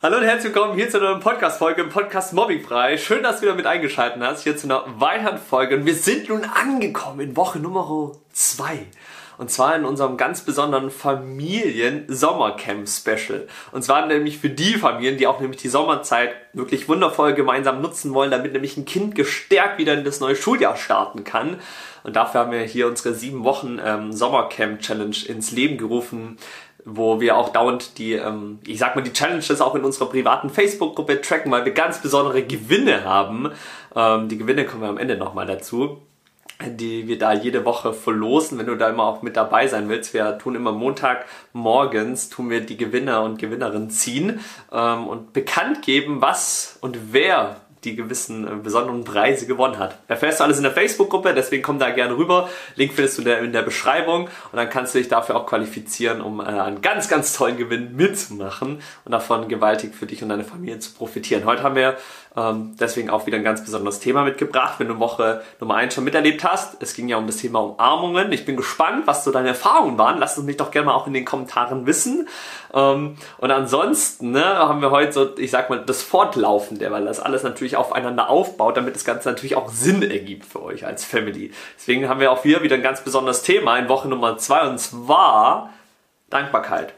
Hallo und herzlich willkommen hier zu einer neuen Podcast-Folge im Podcast Mobbingfrei. Schön, dass du wieder mit eingeschaltet hast, hier zu einer weiteren Folge. Und wir sind nun angekommen in Woche Nummer 2. Und zwar in unserem ganz besonderen Familien-Sommercamp-Special. Und zwar nämlich für die Familien, die auch nämlich die Sommerzeit wirklich wundervoll gemeinsam nutzen wollen, damit nämlich ein Kind gestärkt wieder in das neue Schuljahr starten kann. Und dafür haben wir hier unsere sieben Wochen ähm, Sommercamp-Challenge ins Leben gerufen wo wir auch dauernd die, ähm, ich sag mal, die Challenges auch in unserer privaten Facebook-Gruppe tracken, weil wir ganz besondere Gewinne haben. Ähm, die Gewinne kommen wir am Ende nochmal dazu, die wir da jede Woche verlosen, wenn du da immer auch mit dabei sein willst. Wir tun immer Montag morgens, tun wir die Gewinner und Gewinnerinnen ziehen ähm, und bekannt geben, was und wer die gewissen äh, besonderen Preise gewonnen hat. Erfährst du alles in der Facebook-Gruppe, deswegen komm da gerne rüber. Link findest du in der, in der, Beschreibung und dann kannst du dich dafür auch qualifizieren, um äh, einen ganz, ganz tollen Gewinn mitzumachen und davon gewaltig für dich und deine Familie zu profitieren. Heute haben wir ähm, deswegen auch wieder ein ganz besonderes Thema mitgebracht, wenn du Woche Nummer 1 schon miterlebt hast. Es ging ja um das Thema Umarmungen. Ich bin gespannt, was so deine Erfahrungen waren. Lass es mich doch gerne mal auch in den Kommentaren wissen. Ähm, und ansonsten ne, haben wir heute so, ich sag mal, das Fortlaufende, weil das alles natürlich aufeinander aufbaut, damit das Ganze natürlich auch Sinn ergibt für euch als Family. Deswegen haben wir auch hier wieder ein ganz besonderes Thema in Woche Nummer 2 und zwar Dankbarkeit.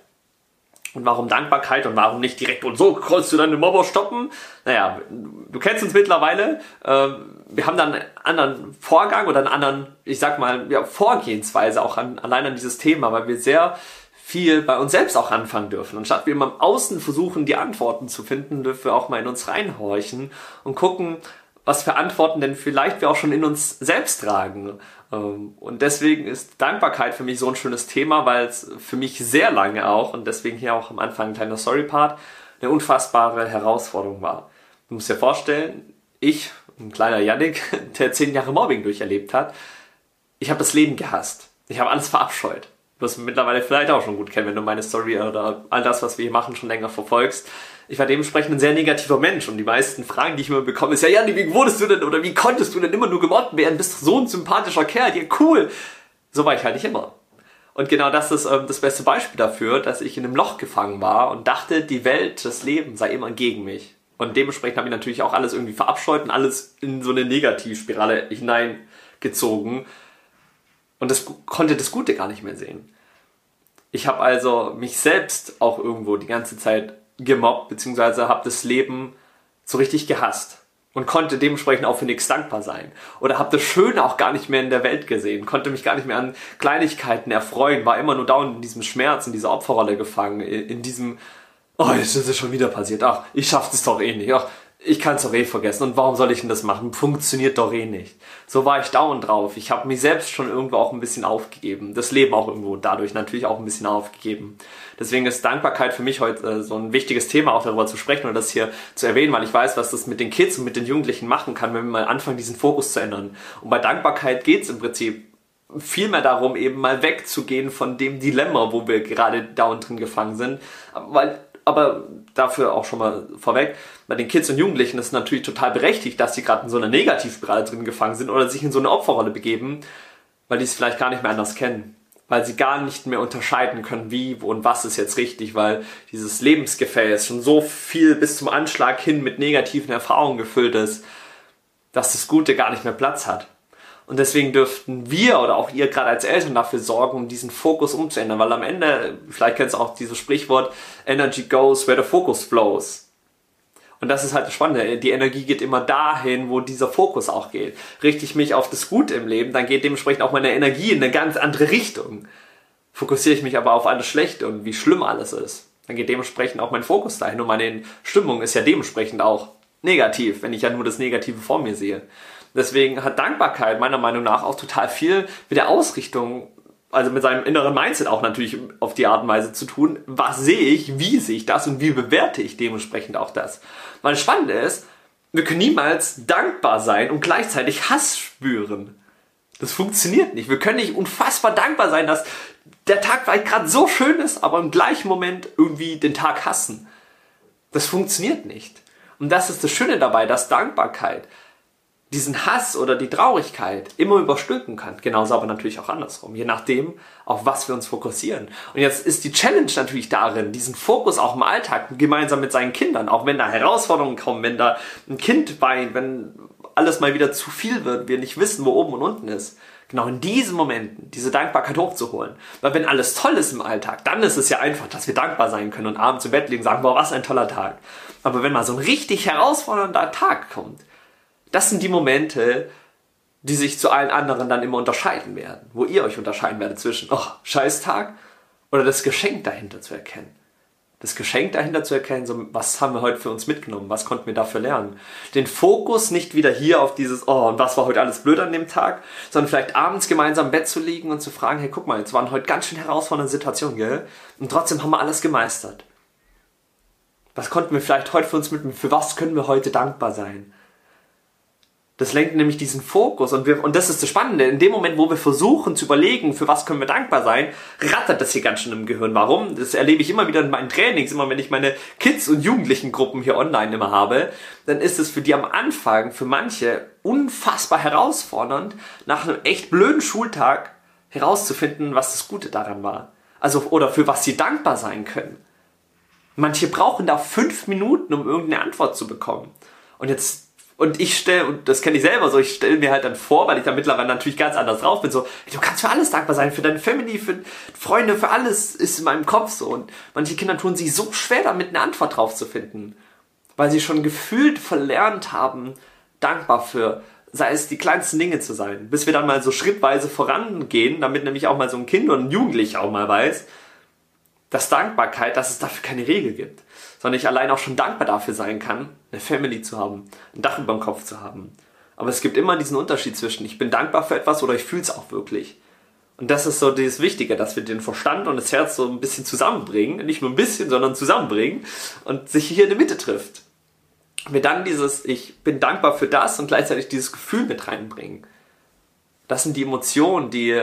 Und warum Dankbarkeit und warum nicht direkt und so kannst du deine Mobber stoppen? Naja, du kennst uns mittlerweile. Ähm, wir haben dann einen anderen Vorgang oder einen anderen, ich sag mal, ja, Vorgehensweise auch an, allein an dieses Thema, weil wir sehr viel bei uns selbst auch anfangen dürfen. Und statt wir immer im Außen versuchen, die Antworten zu finden, dürfen wir auch mal in uns reinhorchen und gucken, was für Antworten denn vielleicht wir auch schon in uns selbst tragen. Ähm, und deswegen ist Dankbarkeit für mich so ein schönes Thema, weil es für mich sehr lange auch, und deswegen hier auch am Anfang ein kleiner Story-Part, eine unfassbare Herausforderung war. Du musst dir vorstellen, ich, ein kleiner Yannick, der zehn Jahre Mobbing durcherlebt hat, ich habe das Leben gehasst. Ich habe alles verabscheut. Du wirst mittlerweile vielleicht auch schon gut kennen, wenn du meine Story oder all das, was wir hier machen, schon länger verfolgst ich war dementsprechend ein sehr negativer Mensch und die meisten Fragen, die ich immer bekomme, ist ja, Jan, wie wurdest du denn oder wie konntest du denn immer nur gemobbt werden? Bist so ein sympathischer Kerl, ja cool. So war ich halt nicht immer. Und genau das ist ähm, das beste Beispiel dafür, dass ich in einem Loch gefangen war und dachte, die Welt, das Leben sei immer gegen mich. Und dementsprechend habe ich natürlich auch alles irgendwie verabscheut und alles in so eine Negativspirale hineingezogen. Und das konnte das Gute gar nicht mehr sehen. Ich habe also mich selbst auch irgendwo die ganze Zeit gemobbt, beziehungsweise habe das Leben so richtig gehasst und konnte dementsprechend auch für nichts dankbar sein. Oder habe das Schöne auch gar nicht mehr in der Welt gesehen, konnte mich gar nicht mehr an Kleinigkeiten erfreuen, war immer nur dauernd in diesem Schmerz, in dieser Opferrolle gefangen, in diesem, oh, jetzt ist es schon wieder passiert, ach, ich schaff das doch eh nicht, ach, ich kann es doch eh vergessen und warum soll ich denn das machen? Funktioniert doch eh nicht. So war ich dauernd drauf. Ich habe mich selbst schon irgendwo auch ein bisschen aufgegeben. Das Leben auch irgendwo dadurch natürlich auch ein bisschen aufgegeben. Deswegen ist Dankbarkeit für mich heute äh, so ein wichtiges Thema, auch darüber zu sprechen und das hier zu erwähnen, weil ich weiß, was das mit den Kids und mit den Jugendlichen machen kann, wenn wir mal anfangen, diesen Fokus zu ändern. Und bei Dankbarkeit geht es im Prinzip viel mehr darum, eben mal wegzugehen von dem Dilemma, wo wir gerade dauernd drin gefangen sind. Weil aber dafür auch schon mal vorweg, bei den Kids und Jugendlichen ist es natürlich total berechtigt, dass sie gerade in so einer Negativspirale drin gefangen sind oder sich in so eine Opferrolle begeben, weil die es vielleicht gar nicht mehr anders kennen. Weil sie gar nicht mehr unterscheiden können, wie wo und was ist jetzt richtig, weil dieses Lebensgefäß schon so viel bis zum Anschlag hin mit negativen Erfahrungen gefüllt ist, dass das Gute gar nicht mehr Platz hat. Und deswegen dürften wir oder auch ihr gerade als Eltern dafür sorgen, um diesen Fokus umzuändern, weil am Ende, vielleicht kennst du auch dieses Sprichwort, Energy goes where the focus flows. Und das ist halt das Spannende. Die Energie geht immer dahin, wo dieser Fokus auch geht. Richte ich mich auf das Gute im Leben, dann geht dementsprechend auch meine Energie in eine ganz andere Richtung. Fokussiere ich mich aber auf alles Schlechte und wie schlimm alles ist, dann geht dementsprechend auch mein Fokus dahin und meine Stimmung ist ja dementsprechend auch negativ, wenn ich ja nur das Negative vor mir sehe. Deswegen hat Dankbarkeit meiner Meinung nach auch total viel mit der Ausrichtung, also mit seinem inneren Mindset auch natürlich auf die Art und Weise zu tun. Was sehe ich, wie sehe ich das und wie bewerte ich dementsprechend auch das. Weil das Spannende ist, wir können niemals dankbar sein und gleichzeitig Hass spüren. Das funktioniert nicht. Wir können nicht unfassbar dankbar sein, dass der Tag vielleicht gerade so schön ist, aber im gleichen Moment irgendwie den Tag hassen. Das funktioniert nicht. Und das ist das Schöne dabei, dass Dankbarkeit diesen Hass oder die Traurigkeit immer überstülpen kann. Genauso aber natürlich auch andersrum, je nachdem, auf was wir uns fokussieren. Und jetzt ist die Challenge natürlich darin, diesen Fokus auch im Alltag gemeinsam mit seinen Kindern, auch wenn da Herausforderungen kommen, wenn da ein Kind weint, wenn alles mal wieder zu viel wird, wir nicht wissen, wo oben und unten ist. Genau in diesen Momenten diese Dankbarkeit hochzuholen. Weil wenn alles toll ist im Alltag, dann ist es ja einfach, dass wir dankbar sein können und abends im Bett liegen und sagen, boah, was ein toller Tag. Aber wenn mal so ein richtig herausfordernder Tag kommt, das sind die Momente, die sich zu allen anderen dann immer unterscheiden werden. Wo ihr euch unterscheiden werdet zwischen, oh, Scheißtag oder das Geschenk dahinter zu erkennen. Das Geschenk dahinter zu erkennen, so, was haben wir heute für uns mitgenommen, was konnten wir dafür lernen. Den Fokus nicht wieder hier auf dieses, oh, und was war heute alles blöd an dem Tag, sondern vielleicht abends gemeinsam im Bett zu liegen und zu fragen, hey, guck mal, jetzt waren heute ganz schön herausfordernde Situationen, gell? Und trotzdem haben wir alles gemeistert. Was konnten wir vielleicht heute für uns mitnehmen? Für was können wir heute dankbar sein? Das lenkt nämlich diesen Fokus und wir, und das ist das Spannende. In dem Moment, wo wir versuchen zu überlegen, für was können wir dankbar sein, rattert das hier ganz schön im Gehirn. Warum? Das erlebe ich immer wieder in meinen Trainings, immer wenn ich meine Kids- und Jugendlichen-Gruppen hier online immer habe, dann ist es für die am Anfang, für manche, unfassbar herausfordernd, nach einem echt blöden Schultag herauszufinden, was das Gute daran war. Also, oder für was sie dankbar sein können. Manche brauchen da fünf Minuten, um irgendeine Antwort zu bekommen. Und jetzt und ich stelle, und das kenne ich selber so, ich stelle mir halt dann vor, weil ich da mittlerweile natürlich ganz anders drauf bin, so, du kannst für alles dankbar sein, für deine Family, für Freunde, für alles ist in meinem Kopf so. Und manche Kinder tun sich so schwer damit, eine Antwort drauf zu finden. Weil sie schon gefühlt verlernt haben, dankbar für, sei es die kleinsten Dinge zu sein. Bis wir dann mal so schrittweise vorangehen, damit nämlich auch mal so ein Kind und ein Jugendlicher auch mal weiß, dass Dankbarkeit, dass es dafür keine Regel gibt sondern ich allein auch schon dankbar dafür sein kann, eine Family zu haben, ein Dach über dem Kopf zu haben. Aber es gibt immer diesen Unterschied zwischen, ich bin dankbar für etwas oder ich fühle es auch wirklich. Und das ist so das Wichtige, dass wir den Verstand und das Herz so ein bisschen zusammenbringen, nicht nur ein bisschen, sondern zusammenbringen und sich hier in der Mitte trifft. Wir dann dieses, ich bin dankbar für das und gleichzeitig dieses Gefühl mit reinbringen. Das sind die Emotionen, die,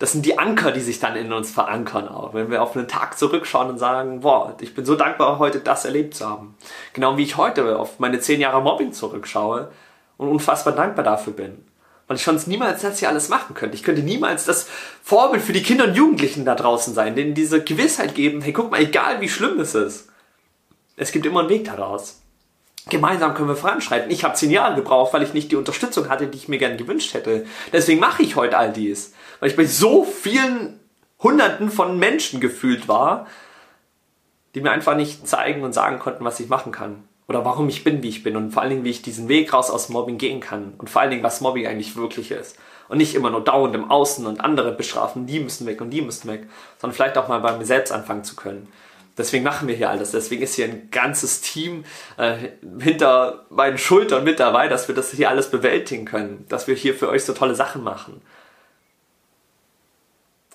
das sind die Anker, die sich dann in uns verankern auch. Wenn wir auf einen Tag zurückschauen und sagen, boah, ich bin so dankbar, heute das erlebt zu haben. Genau wie ich heute auf meine zehn Jahre Mobbing zurückschaue und unfassbar dankbar dafür bin. Weil ich sonst niemals das hier alles machen könnte. Ich könnte niemals das Vorbild für die Kinder und Jugendlichen da draußen sein, denen diese Gewissheit geben, hey, guck mal, egal wie schlimm es ist, es gibt immer einen Weg daraus. Gemeinsam können wir voranschreiten. Ich habe zehn Jahre gebraucht, weil ich nicht die Unterstützung hatte, die ich mir gerne gewünscht hätte. Deswegen mache ich heute all dies. Weil ich bei so vielen Hunderten von Menschen gefühlt war, die mir einfach nicht zeigen und sagen konnten, was ich machen kann. Oder warum ich bin, wie ich bin. Und vor allen Dingen, wie ich diesen Weg raus aus Mobbing gehen kann. Und vor allen Dingen, was Mobbing eigentlich wirklich ist. Und nicht immer nur dauernd im Außen und andere bestrafen, die müssen weg und die müssen weg. Sondern vielleicht auch mal bei mir selbst anfangen zu können. Deswegen machen wir hier alles. Deswegen ist hier ein ganzes Team äh, hinter meinen Schultern mit dabei, dass wir das hier alles bewältigen können. Dass wir hier für euch so tolle Sachen machen.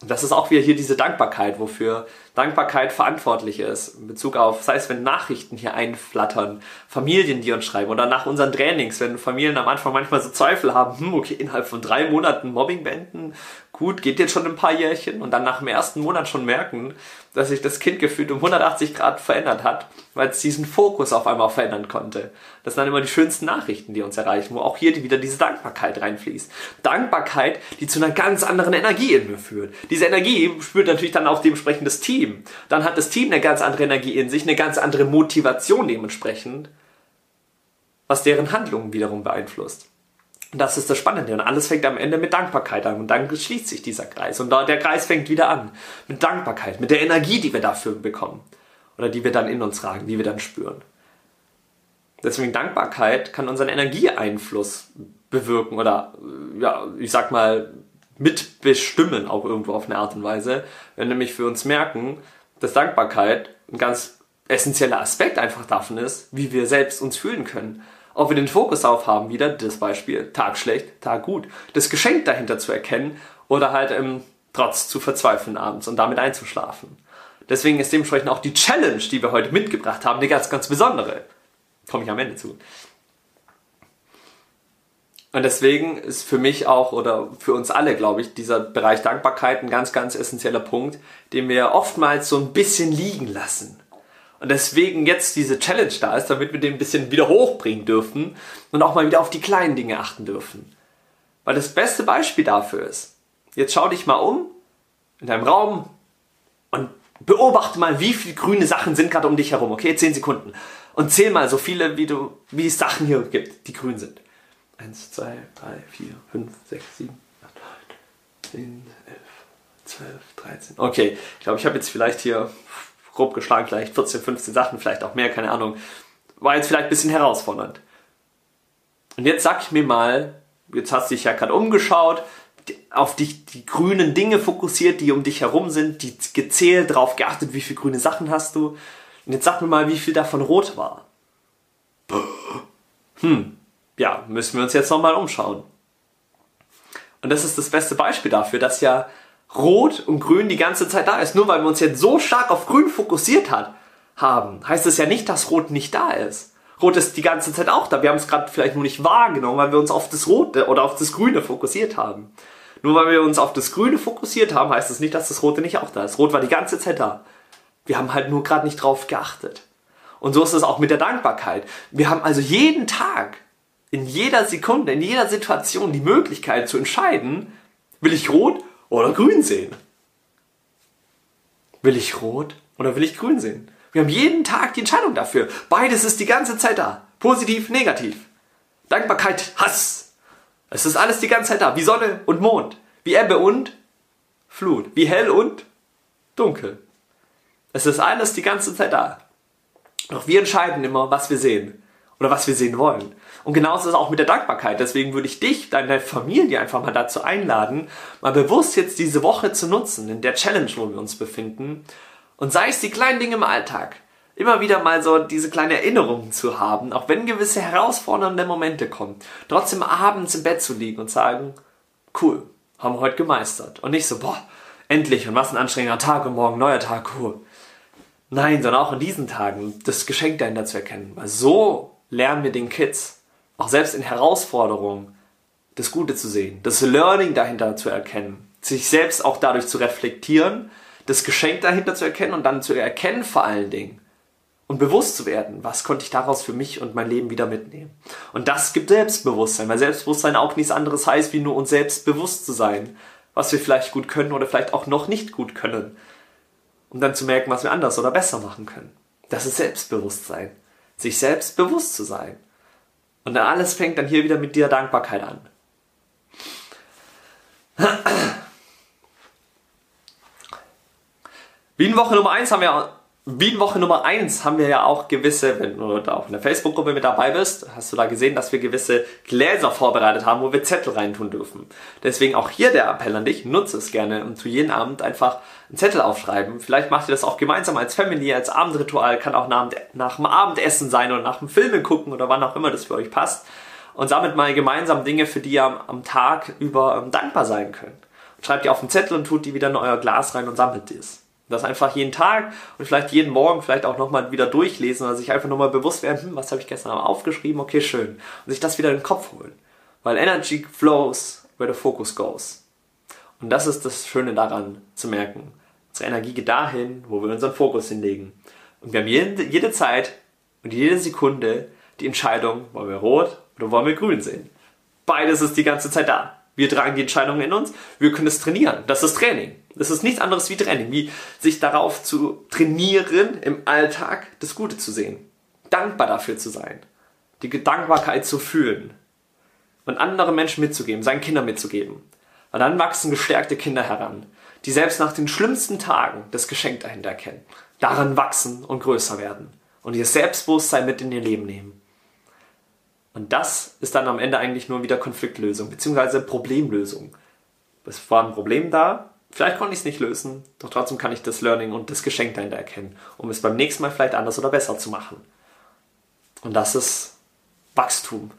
Und das ist auch wieder hier diese Dankbarkeit, wofür Dankbarkeit verantwortlich ist. In Bezug auf, sei es wenn Nachrichten hier einflattern, Familien, die uns schreiben oder nach unseren Trainings, wenn Familien am Anfang manchmal so Zweifel haben, hm, okay, innerhalb von drei Monaten Mobbing beenden, gut, geht jetzt schon ein paar Jährchen und dann nach dem ersten Monat schon merken, dass sich das Kind gefühlt um 180 Grad verändert hat, weil es diesen Fokus auf einmal verändern konnte. Das sind dann immer die schönsten Nachrichten, die uns erreichen, wo auch hier wieder diese Dankbarkeit reinfließt. Dankbarkeit, die zu einer ganz anderen Energie in mir führt. Diese Energie spürt natürlich dann auch dementsprechend das Team. Dann hat das Team eine ganz andere Energie in sich, eine ganz andere Motivation dementsprechend, was deren Handlungen wiederum beeinflusst. Und das ist das Spannende. Und alles fängt am Ende mit Dankbarkeit an. Und dann schließt sich dieser Kreis. Und der Kreis fängt wieder an. Mit Dankbarkeit, mit der Energie, die wir dafür bekommen. Oder die wir dann in uns tragen, die wir dann spüren. Deswegen Dankbarkeit kann unseren Energieeinfluss bewirken oder, ja, ich sag mal, mitbestimmen auch irgendwo auf eine Art und Weise. Wenn nämlich für uns merken, dass Dankbarkeit ein ganz essentieller Aspekt einfach davon ist, wie wir selbst uns fühlen können ob wir den Fokus auf haben, wieder das Beispiel, Tag schlecht, Tag gut, das Geschenk dahinter zu erkennen oder halt im Trotz zu verzweifeln abends und damit einzuschlafen. Deswegen ist dementsprechend auch die Challenge, die wir heute mitgebracht haben, eine ganz, ganz besondere. Komme ich am Ende zu. Und deswegen ist für mich auch oder für uns alle, glaube ich, dieser Bereich Dankbarkeit ein ganz, ganz essentieller Punkt, den wir oftmals so ein bisschen liegen lassen. Und deswegen jetzt diese Challenge da ist, damit wir den ein bisschen wieder hochbringen dürfen und auch mal wieder auf die kleinen Dinge achten dürfen. Weil das beste Beispiel dafür ist, jetzt schau dich mal um in deinem Raum und beobachte mal, wie viele grüne Sachen sind gerade um dich herum. Okay, 10 Sekunden. Und zähl mal so viele, wie, du, wie es Sachen hier gibt, die grün sind. 1, 2, 3, 4, 5, 6, 7, 8, 9, 10, 11, 12, 13. Okay, ich glaube, ich habe jetzt vielleicht hier grob geschlagen, vielleicht 14, 15 Sachen, vielleicht auch mehr, keine Ahnung. War jetzt vielleicht ein bisschen herausfordernd. Und jetzt sag ich mir mal, jetzt hast du dich ja gerade umgeschaut, auf dich die grünen Dinge fokussiert, die um dich herum sind, die gezählt, darauf geachtet, wie viele grüne Sachen hast du. Und jetzt sag mir mal, wie viel davon rot war. Hm, ja, müssen wir uns jetzt nochmal umschauen. Und das ist das beste Beispiel dafür, dass ja Rot und Grün die ganze Zeit da ist. Nur weil wir uns jetzt so stark auf Grün fokussiert hat, haben, heißt es ja nicht, dass Rot nicht da ist. Rot ist die ganze Zeit auch da. Wir haben es gerade vielleicht nur nicht wahrgenommen, weil wir uns auf das Rote oder auf das Grüne fokussiert haben. Nur weil wir uns auf das Grüne fokussiert haben, heißt es das nicht, dass das Rote nicht auch da ist. Rot war die ganze Zeit da. Wir haben halt nur gerade nicht drauf geachtet. Und so ist es auch mit der Dankbarkeit. Wir haben also jeden Tag, in jeder Sekunde, in jeder Situation die Möglichkeit zu entscheiden, will ich rot oder grün sehen? Will ich rot oder will ich grün sehen? Wir haben jeden Tag die Entscheidung dafür. Beides ist die ganze Zeit da. Positiv, negativ. Dankbarkeit, Hass. Es ist alles die ganze Zeit da. Wie Sonne und Mond. Wie Ebbe und Flut. Wie hell und dunkel. Es ist alles die ganze Zeit da. Doch wir entscheiden immer, was wir sehen oder was wir sehen wollen. Und genauso ist es auch mit der Dankbarkeit. Deswegen würde ich dich, deine Familie einfach mal dazu einladen, mal bewusst jetzt diese Woche zu nutzen, in der Challenge, wo wir uns befinden. Und sei es die kleinen Dinge im Alltag. Immer wieder mal so diese kleine Erinnerungen zu haben, auch wenn gewisse herausfordernde Momente kommen. Trotzdem abends im Bett zu liegen und sagen, cool, haben wir heute gemeistert. Und nicht so, boah, endlich und was ein anstrengender Tag und morgen neuer Tag, cool. Nein, sondern auch in diesen Tagen das Geschenk dahinter zu erkennen. Weil so lernen wir den Kids, auch selbst in Herausforderungen, das Gute zu sehen, das Learning dahinter zu erkennen, sich selbst auch dadurch zu reflektieren, das Geschenk dahinter zu erkennen und dann zu erkennen vor allen Dingen und bewusst zu werden, was konnte ich daraus für mich und mein Leben wieder mitnehmen. Und das gibt Selbstbewusstsein, weil Selbstbewusstsein auch nichts anderes heißt, wie nur uns selbst bewusst zu sein, was wir vielleicht gut können oder vielleicht auch noch nicht gut können. Um dann zu merken, was wir anders oder besser machen können. Das ist Selbstbewusstsein. Sich selbst bewusst zu sein. Und dann alles fängt dann hier wieder mit dieser Dankbarkeit an. Wie in Woche Nummer 1 haben wir wie in Woche Nummer 1 haben wir ja auch gewisse, wenn du da auch in der Facebook-Gruppe mit dabei bist, hast du da gesehen, dass wir gewisse Gläser vorbereitet haben, wo wir Zettel reintun dürfen. Deswegen auch hier der Appell an dich, nutze es gerne und zu jedem Abend einfach einen Zettel aufschreiben. Vielleicht macht ihr das auch gemeinsam als Family, als Abendritual, kann auch nach, nach dem Abendessen sein oder nach dem Filme gucken oder wann auch immer das für euch passt. Und sammelt mal gemeinsam Dinge, für die ihr am, am Tag über ähm, dankbar sein könnt. schreibt die auf den Zettel und tut die wieder in euer Glas rein und sammelt dies. Das einfach jeden Tag und vielleicht jeden Morgen vielleicht auch nochmal wieder durchlesen oder sich einfach nochmal bewusst werden, hm, was habe ich gestern aufgeschrieben, okay, schön. Und sich das wieder in den Kopf holen. Weil Energy flows where the focus goes. Und das ist das Schöne daran zu merken. Unsere Energie geht dahin, wo wir unseren Fokus hinlegen. Und wir haben jede, jede Zeit und jede Sekunde die Entscheidung, wollen wir rot oder wollen wir grün sehen. Beides ist die ganze Zeit da. Wir tragen die Entscheidungen in uns, wir können es trainieren. Das ist Training. Das ist nichts anderes wie Training, wie sich darauf zu trainieren, im Alltag das Gute zu sehen. Dankbar dafür zu sein. Die Dankbarkeit zu fühlen. Und anderen Menschen mitzugeben, seinen Kindern mitzugeben. Und dann wachsen gestärkte Kinder heran, die selbst nach den schlimmsten Tagen das Geschenk dahinter erkennen, daran wachsen und größer werden und ihr Selbstbewusstsein mit in ihr Leben nehmen. Und das ist dann am Ende eigentlich nur wieder Konfliktlösung, beziehungsweise Problemlösung. Es war ein Problem da, vielleicht konnte ich es nicht lösen, doch trotzdem kann ich das Learning und das Geschenk dahinter erkennen, um es beim nächsten Mal vielleicht anders oder besser zu machen. Und das ist Wachstum.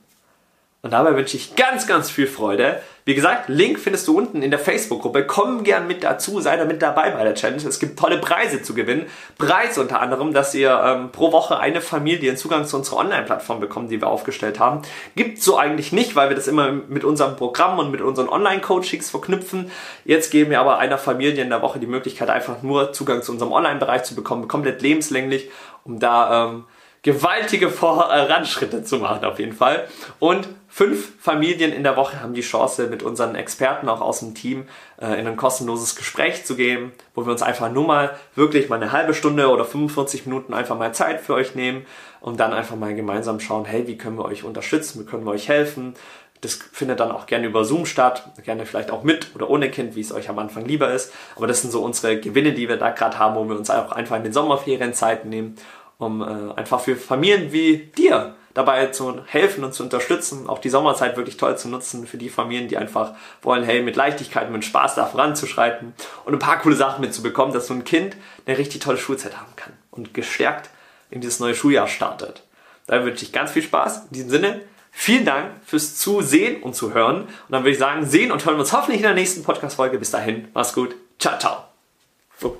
Und dabei wünsche ich ganz, ganz viel Freude. Wie gesagt, Link findest du unten in der Facebook-Gruppe. Komm gern mit dazu, sei da mit dabei bei der Challenge. Es gibt tolle Preise zu gewinnen. Preis unter anderem, dass ihr ähm, pro Woche eine Familie Zugang zu unserer Online-Plattform bekommt, die wir aufgestellt haben. Gibt so eigentlich nicht, weil wir das immer mit unserem Programm und mit unseren Online-Coachings verknüpfen. Jetzt geben wir aber einer Familie in der Woche die Möglichkeit, einfach nur Zugang zu unserem Online-Bereich zu bekommen, komplett lebenslänglich, um da ähm, gewaltige Voranschritte zu machen auf jeden Fall. Und fünf Familien in der Woche haben die Chance, mit unseren Experten auch aus dem Team äh, in ein kostenloses Gespräch zu gehen, wo wir uns einfach nur mal wirklich mal eine halbe Stunde oder 45 Minuten einfach mal Zeit für euch nehmen und dann einfach mal gemeinsam schauen, hey, wie können wir euch unterstützen, wie können wir euch helfen. Das findet dann auch gerne über Zoom statt, gerne vielleicht auch mit oder ohne Kind, wie es euch am Anfang lieber ist. Aber das sind so unsere Gewinne, die wir da gerade haben, wo wir uns auch einfach in den Sommerferien Zeit nehmen um äh, einfach für Familien wie dir dabei zu helfen und zu unterstützen, auch die Sommerzeit wirklich toll zu nutzen für die Familien, die einfach wollen, hey, mit Leichtigkeit, mit Spaß da voranzuschreiten und ein paar coole Sachen mitzubekommen, dass so ein Kind eine richtig tolle Schulzeit haben kann und gestärkt in dieses neue Schuljahr startet. Da wünsche ich ganz viel Spaß. In diesem Sinne, vielen Dank fürs Zusehen und zu hören. Und dann würde ich sagen, sehen und hören wir uns hoffentlich in der nächsten Podcast-Folge. Bis dahin, mach's gut. Ciao, ciao. So.